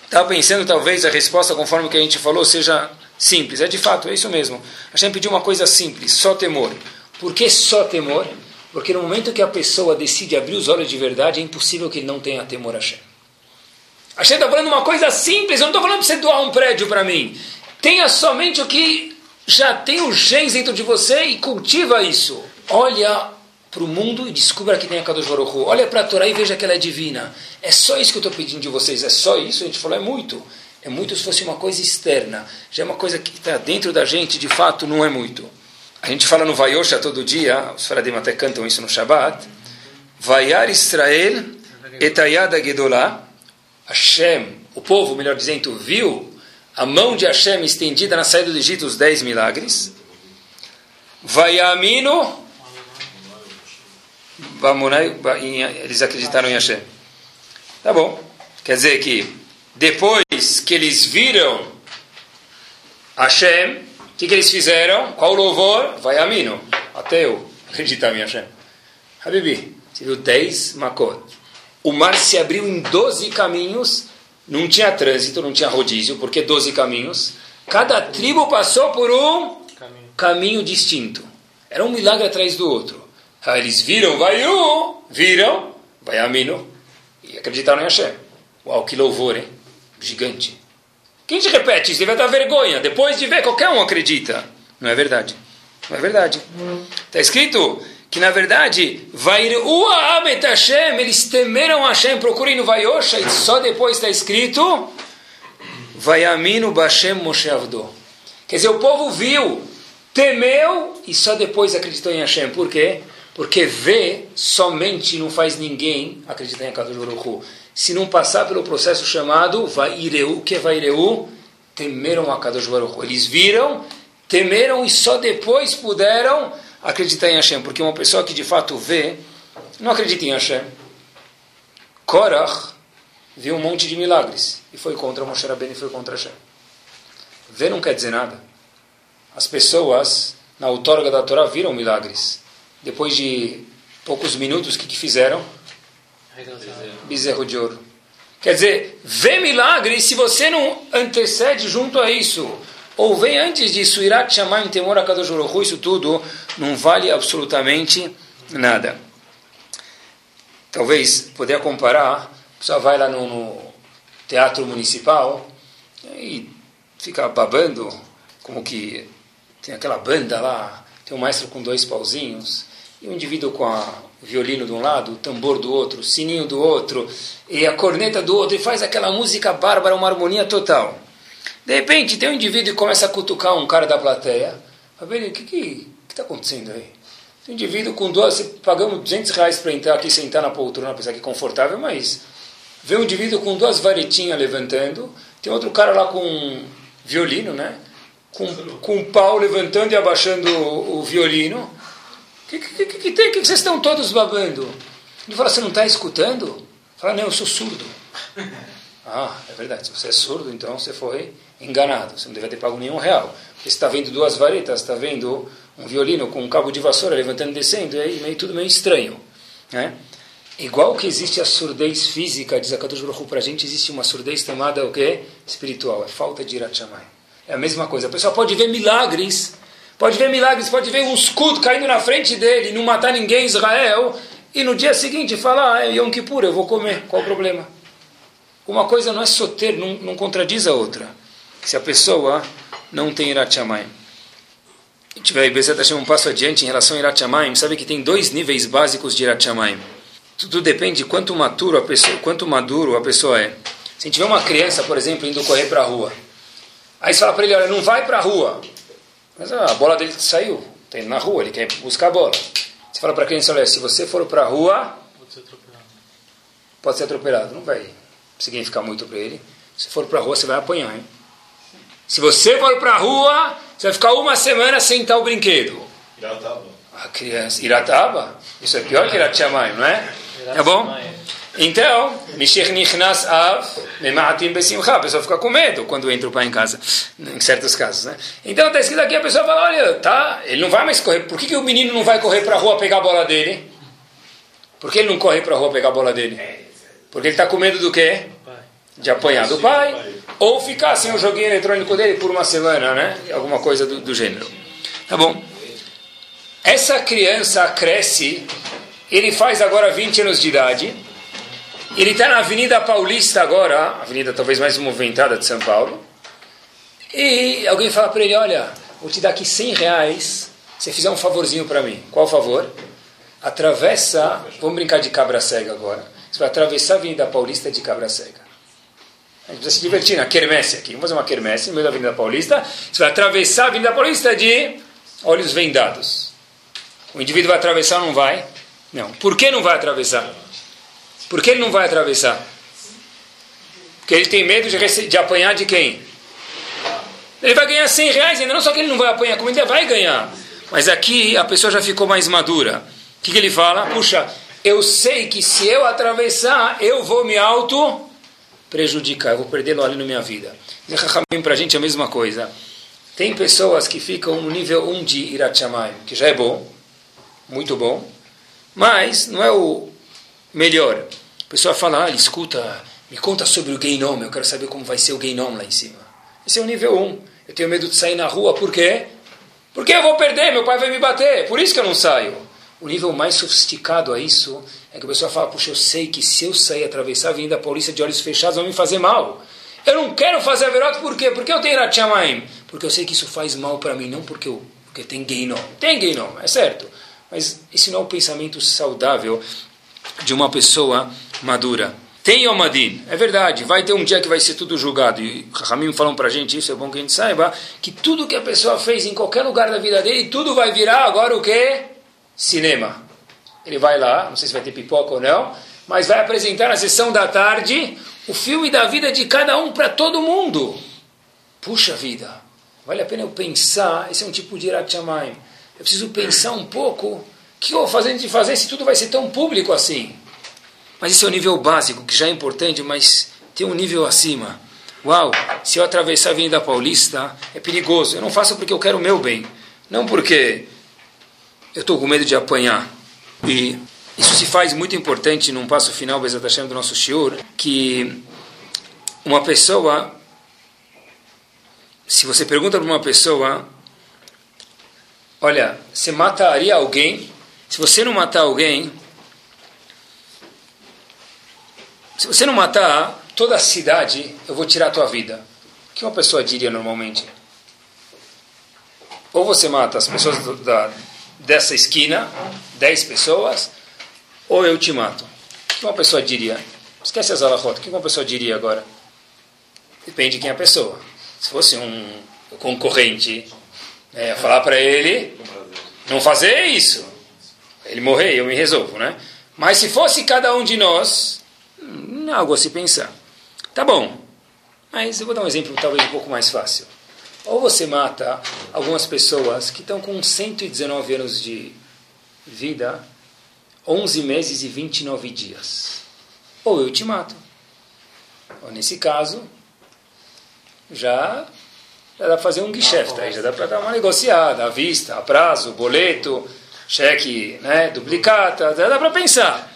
Estava pensando, talvez, a resposta, conforme o que a gente falou, seja simples. É de fato, é isso mesmo. A gente pediu uma coisa simples, só temor. Por que só temor? Porque no momento que a pessoa decide abrir os olhos de verdade, é impossível que ele não tenha temor a Hashem. Hashem está falando uma coisa simples, eu não estou falando para você doar um prédio para mim. Tenha somente o que já tem os genes dentro de você e cultiva isso. Olha para o mundo e descubra que tem a Kadosh Baruch. Olha para a Torá e veja que ela é divina. É só isso que eu estou pedindo de vocês. É só isso? A gente falou, é muito. É muito se fosse uma coisa externa. Já é uma coisa que está dentro da gente, de fato, não é muito. A gente fala no Vayosha todo dia, os Faradim até cantam isso no Shabbat. Vayar Israel etayada gedolá. Hashem, o povo, melhor dizendo, viu a mão de Hashem estendida na saída do Egito, os dez milagres. Vayamino, eles acreditaram em Hashem. Tá bom. Quer dizer que depois que eles viram Hashem, o que, que eles fizeram? Qual louvor? Vayamino. Até eu acreditar em Hashem. Habibi, você viu 10 Makot. O mar se abriu em 12 caminhos não tinha trânsito, não tinha rodízio, porque 12 caminhos. Cada tribo passou por um caminho, caminho distinto. Era um milagre atrás do outro. Aí eles viram, vai um, viram, vai Amino, e acreditaram em Hashem. Uau, que louvor, hein? Gigante. Quem te repete isso? Deve dar vergonha. Depois de ver, qualquer um acredita. Não é verdade. Não é verdade. Está escrito que na verdade, Abet Hashem, eles temeram Hashem, procurem no Vayosha, e só depois está escrito, Vayaminu Bashem Moshe Avdo. Quer dizer, o povo viu, temeu e só depois acreditou em Hashem. Por quê? Porque ver somente não faz ninguém acreditar em Akadosh Baruch Se não passar pelo processo chamado Vaireu, que é Vaireu? Temeram Akadosh Baruch Eles viram, temeram e só depois puderam acreditar em Hashem, porque uma pessoa que de fato vê, não acredita em Hashem. Korach viu um monte de milagres e foi contra Moshe Rabbeinu e foi contra Hashem. Ver não quer dizer nada. As pessoas na outorga da Torá viram milagres. Depois de poucos minutos, o que, que fizeram? Bezerro de ouro. Quer dizer, ver milagres se você não antecede junto a isso ou vem antes disso, irá chamar em temor a Kadosh Baruch isso tudo não vale absolutamente nada. Talvez poderia comparar, a pessoa vai lá no, no teatro municipal e fica babando, como que tem aquela banda lá, tem um maestro com dois pauzinhos, e um indivíduo com o violino de um lado, o tambor do outro, o sininho do outro, e a corneta do outro, e faz aquela música bárbara, uma harmonia total. De repente, tem um indivíduo que começa a cutucar um cara da plateia. Fala, o que está acontecendo aí? Tem um indivíduo com duas... Pagamos 200 reais para entrar aqui, sentar na poltrona, pensar que é confortável, mas... Vê um indivíduo com duas varetinhas levantando. Tem outro cara lá com um violino, né? Com, com um pau levantando e abaixando o, o violino. O que, que, que, que, tem? O que, que vocês estão todos babando? Ele fala, você não está escutando? Fala, não, eu sou surdo. Ah, é verdade. Se você é surdo, então você foi enganado. Você não deve ter pago nenhum real. Porque você está vendo duas varetas, está vendo um violino com um cabo de vassoura levantando e descendo, e aí meio, tudo meio estranho. Né? Igual que existe a surdez física, diz a Kadosh Baruch para a gente, existe uma surdez chamada o quê? Espiritual, é falta de Irachamai. É a mesma coisa. A pessoa pode ver milagres, pode ver milagres, pode ver um escudo caindo na frente dele, não matar ninguém em Israel, e no dia seguinte falar, ah, é Yom Kippur, eu vou comer, qual o problema? Uma coisa não é soter, não, não contradiz a outra se a pessoa não tem Irat Shamayim. A gente vai tá um passo adiante em relação a Irat. Sabe que tem dois níveis básicos de Irat Shamayim. Tudo depende de quanto maduro a pessoa, quanto maduro a pessoa é. Se vê uma criança, por exemplo, indo correr para a rua, aí você fala para ele, olha, não vai para a rua. Mas ah, a bola dele saiu, está indo na rua, ele quer buscar a bola. Você fala para a criança, olha, se você for para a rua, pode ser atropelado. Pode ser atropelado, não vai significar muito para ele. Se for para a rua, você vai apanhar, hein? Se você for para a rua, você vai ficar uma semana sem tal brinquedo. Irataba. A criança. Irataba? Isso é pior que Iratchamayim, não é? Tá bom? Então, Nichnas Av, Memaatim Besimcha. A pessoa fica com medo quando entra o pai em casa, em certos casos, né? Então, está escrito aqui, a pessoa fala, olha, tá, ele não vai mais correr. Por que, que o menino não vai correr para a rua pegar a bola dele? Por que ele não corre para a rua pegar a bola dele? Porque ele está com medo do quê? De apanhar do pai ou ficar sem o joguinho eletrônico dele por uma semana, né? Alguma coisa do, do gênero. Tá bom. Essa criança cresce, ele faz agora 20 anos de idade, ele está na Avenida Paulista agora, a avenida talvez mais movimentada de São Paulo, e alguém fala para ele, olha, vou te dar aqui 100 reais se fizer um favorzinho para mim. Qual favor? Atravessa, vamos brincar de cabra cega agora, você vai atravessar a Avenida Paulista de cabra cega. A gente precisa se divertir na quermesse aqui. Vamos fazer uma quermesse no meio da Avenida Paulista. Você vai atravessar a Avenida Paulista de olhos vendados. O indivíduo vai atravessar ou não vai? Não. Por que não vai atravessar? Por que ele não vai atravessar? Porque ele tem medo de, de apanhar de quem? Ele vai ganhar 100 reais, ainda não só que ele não vai apanhar, como ele vai ganhar. Mas aqui a pessoa já ficou mais madura. O que, que ele fala? Puxa, eu sei que se eu atravessar, eu vou me auto prejudicar, eu vou perder ali na minha vida. Para a gente é a mesma coisa. Tem pessoas que ficam no nível 1 de Irat que já é bom, muito bom, mas não é o melhor. A pessoa fala, ah, escuta, me conta sobre o Gainom, eu quero saber como vai ser o Gainom lá em cima. Esse é o nível 1. Eu tenho medo de sair na rua, por quê? Porque eu vou perder, meu pai vai me bater, por isso que eu não saio. O nível mais sofisticado a isso é que a pessoa fala, puxa, eu sei que se eu sair atravessar a Avenida Paulista de olhos fechados, vai me fazer mal. Eu não quero fazer a verota, por quê? Porque eu tenho Ratchamaim. Porque eu sei que isso faz mal para mim, não porque, eu, porque tem Gainom. Tem Gainom, é certo. Mas esse não é o pensamento saudável de uma pessoa madura. Tem Yomadin, é verdade, vai ter um dia que vai ser tudo julgado. E Ramim falam para a gente, isso é bom que a gente saiba, que tudo que a pessoa fez em qualquer lugar da vida dele, tudo vai virar agora o quê? Cinema. Ele vai lá, não sei se vai ter pipoca ou não, mas vai apresentar na sessão da tarde o filme da vida de cada um para todo mundo. Puxa vida, vale a pena eu pensar, esse é um tipo de Irat Eu preciso pensar um pouco, o que eu vou fazer de fazer se tudo vai ser tão público assim? Mas esse é o nível básico, que já é importante, mas tem um nível acima. Uau, se eu atravessar a Avenida Paulista, é perigoso. Eu não faço porque eu quero o meu bem, não porque eu estou com medo de apanhar. E isso se faz muito importante num passo final, Bezat Hashem, do nosso Shiur, que uma pessoa, se você pergunta para uma pessoa, olha, você mataria alguém? Se você não matar alguém, se você não matar toda a cidade, eu vou tirar a tua vida. O que uma pessoa diria normalmente? Ou você mata as pessoas do, da, dessa esquina, 10 pessoas, ou eu te mato. O que uma pessoa diria? Esquece as alahot. O que uma pessoa diria agora? Depende de quem é a pessoa. Se fosse um concorrente, é, falar para ele não fazer isso. Ele morrer, eu me resolvo, né? Mas se fosse cada um de nós, hum, algo a se pensar. Tá bom, mas eu vou dar um exemplo talvez um pouco mais fácil. Ou você mata algumas pessoas que estão com 119 anos de vida 11 meses e 29 dias. Ou eu te mato. Ou nesse caso, já, já dá para fazer um guicheft, aí já dá para dar uma negociada, à vista, a prazo, boleto, cheque né, duplicata, dá para pensar.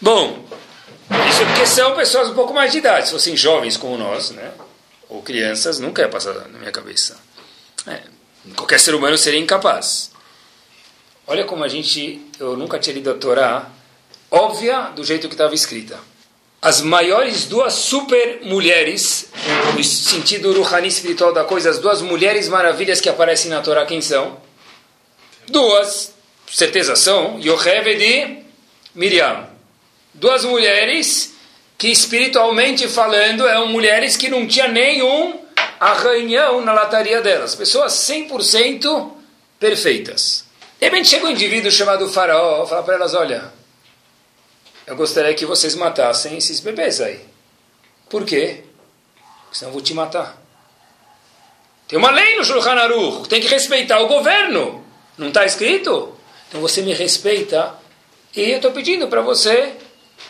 Bom, isso é porque são pessoas um pouco mais de idade, se fossem jovens como nós, né, ou crianças, nunca ia passar na minha cabeça. É, qualquer ser humano seria incapaz. Olha como a gente, eu nunca tinha lido a Torá óbvia do jeito que estava escrita. As maiores duas super mulheres, no sentido ruhani espiritual da coisa, as duas mulheres maravilhas que aparecem na Torá, quem são? Duas, certeza são, Yocheved e Miriam. Duas mulheres que espiritualmente falando eram mulheres que não tinha nenhum arranhão na lataria delas. Pessoas 100% perfeitas. De repente chega um indivíduo chamado Faraó, fala para elas: Olha, eu gostaria que vocês matassem esses bebês aí. Por quê? Porque senão eu vou te matar. Tem uma lei no Shulchan Aruch, tem que respeitar o governo. Não está escrito? Então você me respeita e eu estou pedindo para você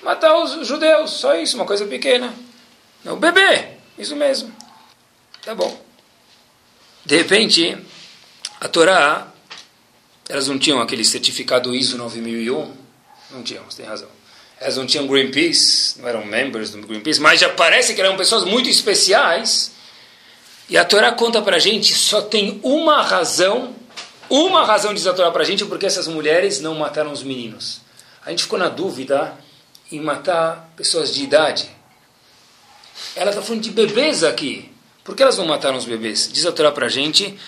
matar os judeus. Só isso, uma coisa pequena. O bebê, isso mesmo. Tá bom. De repente, a Torá elas não tinham aquele certificado ISO 9001? Não tinham, você tem razão. Elas não tinham Greenpeace, não eram members do Greenpeace, mas já parece que eram pessoas muito especiais. E a Torá conta para a gente, só tem uma razão, uma razão diz a Torá para a gente, porque essas mulheres não mataram os meninos. A gente ficou na dúvida em matar pessoas de idade. Ela está falando de bebês aqui. Por que elas não mataram os bebês? Diz a Torá para a gente,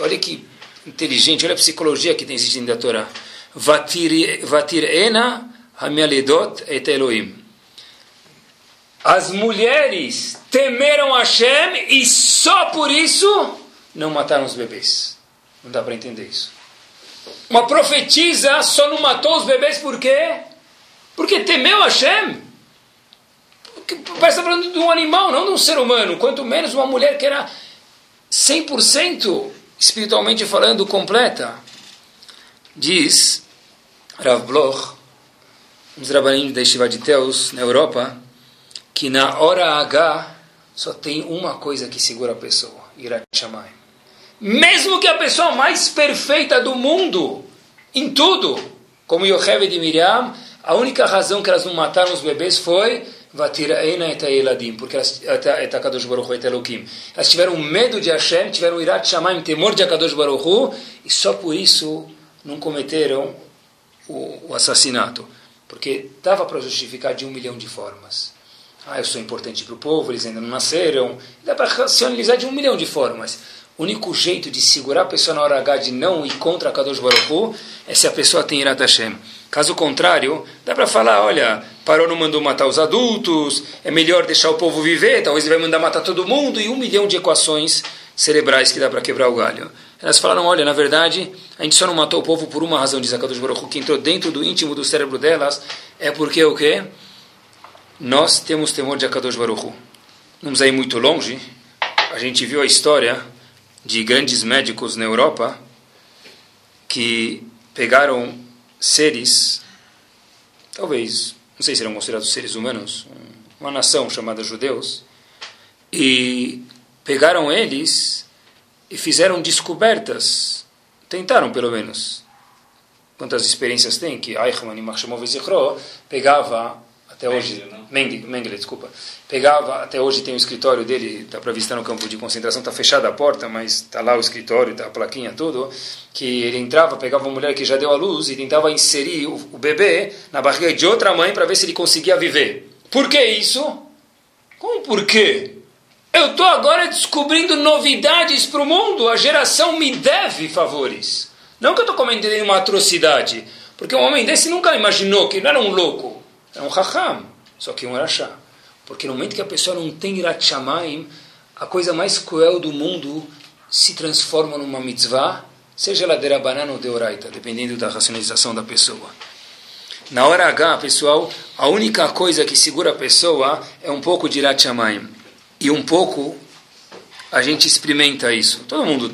olha que inteligente, olha a psicologia que tem existindo da Torá. Vatir ena hamialidot et Elohim. As mulheres temeram Hashem e só por isso não mataram os bebês. Não dá para entender isso. Uma profetisa só não matou os bebês por quê? Porque temeu Hashem. Parece está falando de um animal, não de um ser humano. Quanto menos uma mulher que era 100% espiritualmente falando completa. Diz Rav Bloch, um dos da Yeshiva de Teus, na Europa, que na hora H só tem uma coisa que segura a pessoa, Irat Shamayim. Mesmo que a pessoa mais perfeita do mundo, em tudo, como Yocheved e Miriam, a única razão que elas não mataram os bebês foi porque elas, elas tiveram medo de Hashem, tiveram irat shamayim, temor de Akadosh Baruch Hu, e só por isso não cometeram o, o assassinato. Porque dava para justificar de um milhão de formas. Ah, eu sou importante para o povo, eles ainda não nasceram. Dá para racionalizar de um milhão de formas. O único jeito de segurar a pessoa na hora H de não ir contra a Kadosh Baruch Hu é se a pessoa tem Irat Hashem. Caso contrário, dá para falar, olha, Parou não mandou matar os adultos, é melhor deixar o povo viver, talvez ele vai mandar matar todo mundo, e um milhão de equações cerebrais que dá para quebrar o galho. Elas falaram, olha, na verdade, a gente só não matou o povo por uma razão, diz a Kadosh Baruch Hu, que entrou dentro do íntimo do cérebro delas, é porque o quê? Nós temos temor de Akadosh Baruch. Vamos aí muito longe, a gente viu a história de grandes médicos na Europa que pegaram seres, talvez, não sei se eram considerados seres humanos, uma nação chamada judeus, e pegaram eles e fizeram descobertas, tentaram pelo menos. Quantas experiências tem que Eichmann e Zichro pegava até hoje, Mengele, Mengele, desculpa, pegava, até hoje tem o escritório dele, está para visitar no campo de concentração, está fechada a porta, mas está lá o escritório, está a plaquinha, tudo, que ele entrava, pegava uma mulher que já deu à luz e tentava inserir o, o bebê na barriga de outra mãe para ver se ele conseguia viver. Por que isso? Como por quê? Eu estou agora descobrindo novidades para o mundo, a geração me deve favores. Não que eu estou cometendo uma atrocidade, porque um homem desse nunca imaginou que ele era um louco. É um raham, só que um rachá. Porque no momento que a pessoa não tem irat shamayim, a coisa mais cruel do mundo se transforma numa mitzvah, seja ela de banana ou de oraita, dependendo da racionalização da pessoa. Na hora H, pessoal, a única coisa que segura a pessoa é um pouco de irat shamayim. E um pouco a gente experimenta isso. Todo mundo,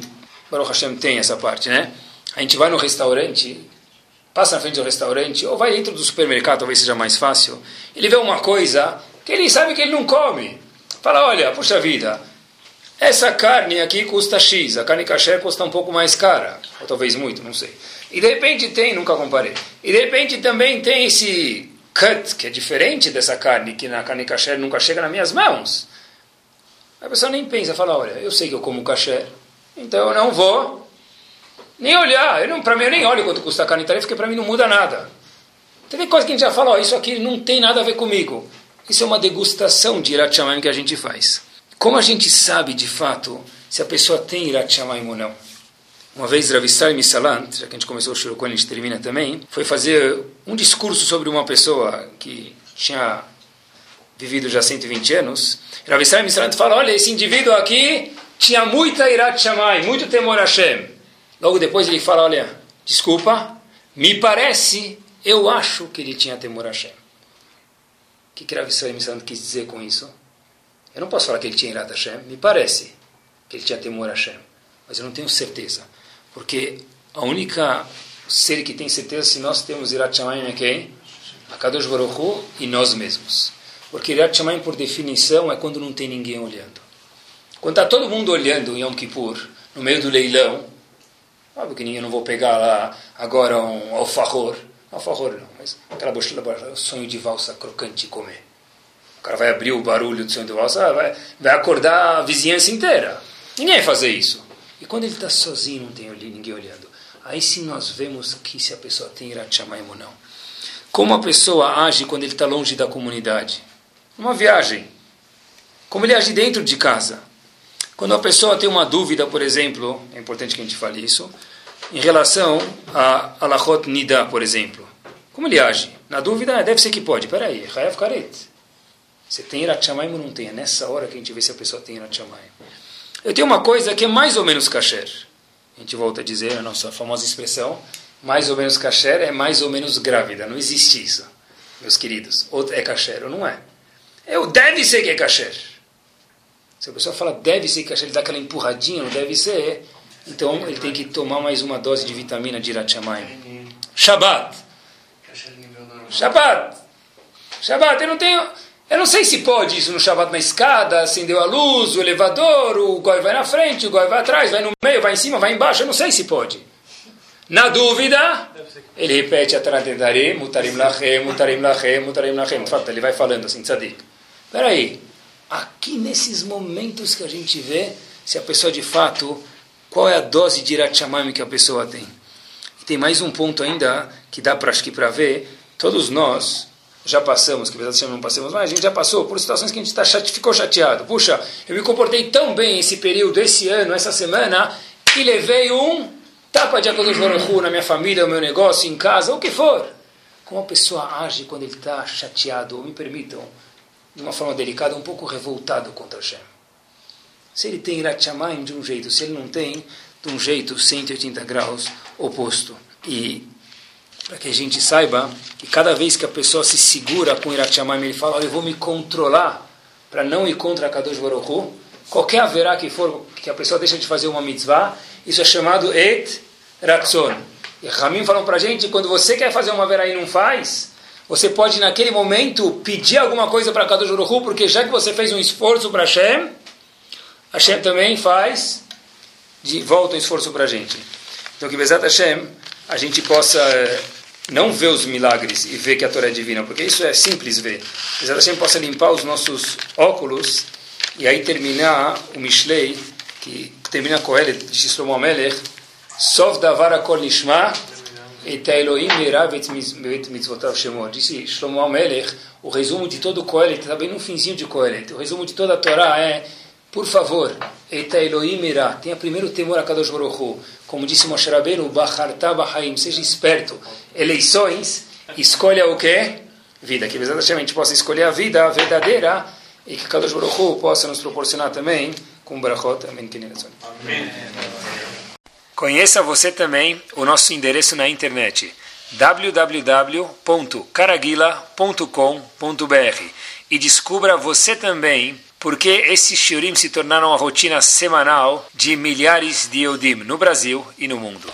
Baruch Hashem, tem essa parte, né? A gente vai no restaurante, passa na frente do restaurante, ou vai dentro do supermercado, talvez seja mais fácil, ele vê uma coisa que ele sabe que ele não come. Fala, olha, puxa vida, essa carne aqui custa X, a carne caché custa um pouco mais cara, ou talvez muito, não sei. E de repente tem, nunca comparei, e de repente também tem esse cut, que é diferente dessa carne, que na carne caché nunca chega nas minhas mãos. A pessoa nem pensa, fala, olha, eu sei que eu como caché, então eu não vou nem olhar. Para mim, eu nem olho quanto custa a carne tarefa, porque para mim não muda nada. Tem coisa que a gente já fala, ó, isso aqui não tem nada a ver comigo. Isso é uma degustação de Irat Shamayim que a gente faz. Como a gente sabe, de fato, se a pessoa tem Irat Shamayim ou não? Uma vez, Rav Israel Misalant, já que a gente começou o Shirokon, a gente termina também, foi fazer um discurso sobre uma pessoa que tinha vivido já 120 anos. Rav Israel Misalant fala, olha, esse indivíduo aqui tinha muita Irat Shamayim, muito temor a Hashem. Logo depois ele fala, olha, desculpa, me parece, eu acho que ele tinha temor a Hashem. O que, Rav Israel quis dizer com isso? Eu não posso falar que ele tinha irado a Hashem, me parece que ele tinha temor a Hashem, mas eu não tenho certeza, porque a única ser que tem certeza se nós temos Irat Shamayim é quem? A Kadosh Baruch Hu e nós mesmos. Porque Irat Shamayim, por definição, é quando não tem ninguém olhando. Quando está todo mundo olhando em Yom Kippur, no meio do leilão, Óbvio que ninguém não vou pegar lá agora um alfajor. Alfajor não, mas aquela bochecha, o sonho de valsa crocante comer. O cara vai abrir o barulho do sonho de valsa, vai, vai acordar a vizinhança inteira. Ninguém vai fazer isso. E quando ele está sozinho, não tem ninguém olhando. Aí sim nós vemos que se a pessoa tem Irachamaim ou não. Como a pessoa age quando ele está longe da comunidade? Uma viagem. Como ele age dentro de casa. Quando a pessoa tem uma dúvida, por exemplo, é importante que a gente fale isso, em relação a Alachot Nida, por exemplo. Como ele age? Na dúvida, deve ser que pode. Peraí, Hayav Karet. Você tem Irat ou não tem? É nessa hora que a gente vê se a pessoa tem Irat Eu tenho uma coisa que é mais ou menos kasher. A gente volta a dizer a nossa famosa expressão, mais ou menos kasher é mais ou menos grávida. Não existe isso, meus queridos. Ou é kasher ou não é. Eu, deve ser que é kasher. Se a pessoa fala deve ser kasher, ele dá aquela empurradinha, não deve ser, então ele tem que tomar mais uma dose de vitamina de Irachamayim. Shabbat. Shabbat. Shabbat, eu não tenho... Eu não sei se pode isso no Shabbat na escada, acendeu a luz, o elevador, o goi vai na frente, o goi vai atrás, vai no meio, vai em cima, vai embaixo, eu não sei se pode. Na dúvida, ele repete Ataratendare, Mutarim Lachem, Mutarim Lachem, Mutarim Lachem. Ele vai falando assim, tzadik. Peraí, aqui nesses momentos que a gente vê se a pessoa de fato, qual é a dose de Irachamami que a pessoa tem. E tem mais um ponto ainda que dá para acho que para ver, todos nós, já passamos, que apesar de não passamos, mas a gente já passou por situações que a gente tá chate, ficou chateado. Puxa, eu me comportei tão bem esse período, esse ano, essa semana, e levei um tapa de Akodosh Baruch na minha família, no meu negócio, em casa, o que for. Como a pessoa age quando ele está chateado, me permitam, de uma forma delicada, um pouco revoltado contra Hashem. Se ele tem Irat de um jeito, se ele não tem, de um jeito 180 graus oposto. E para que a gente saiba que cada vez que a pessoa se segura com Irat Shamayim, ele fala, olha, eu vou me controlar para não ir contra Kadosh Baruch Hu, qualquer haverá que for, que a pessoa deixa de fazer uma mitzvah, isso é chamado Et Ratzon. E Ramim falou para a gente, quando você quer fazer uma haverá e não faz, você pode naquele momento pedir alguma coisa para Kadosh Baruch porque já que você fez um esforço para Hashem, Hashem também faz de volta um esforço para a gente. Então que Bezat Hashem a gente possa eh, não ver os milagres e ver que a Torá é divina, porque isso é simples ver. A gente possa limpar os nossos óculos e aí terminar o Mishlei, que termina com ele, de Shlomo Amelech, Sov davar kol nishma, et Elohim. Disse Shlomo Amelech, o resumo de todo o Kohelet, está bem no finzinho de Kohelet, o resumo de toda a Torá é, por favor, tenha primeiro temor a Kadosh Baruch como disse Moshe Rabbeinu, Bahaim, seja esperto. Eleições, escolha o quê? Vida. Que exatamente a gente possa escolher a vida verdadeira e que Kadosh Baruch possa nos proporcionar também com Brachot. Amém. Amém. Conheça você também o nosso endereço na internet www.caraguila.com.br e descubra você também porque esses shiurim se tornaram a rotina semanal de milhares de Eudim no Brasil e no mundo.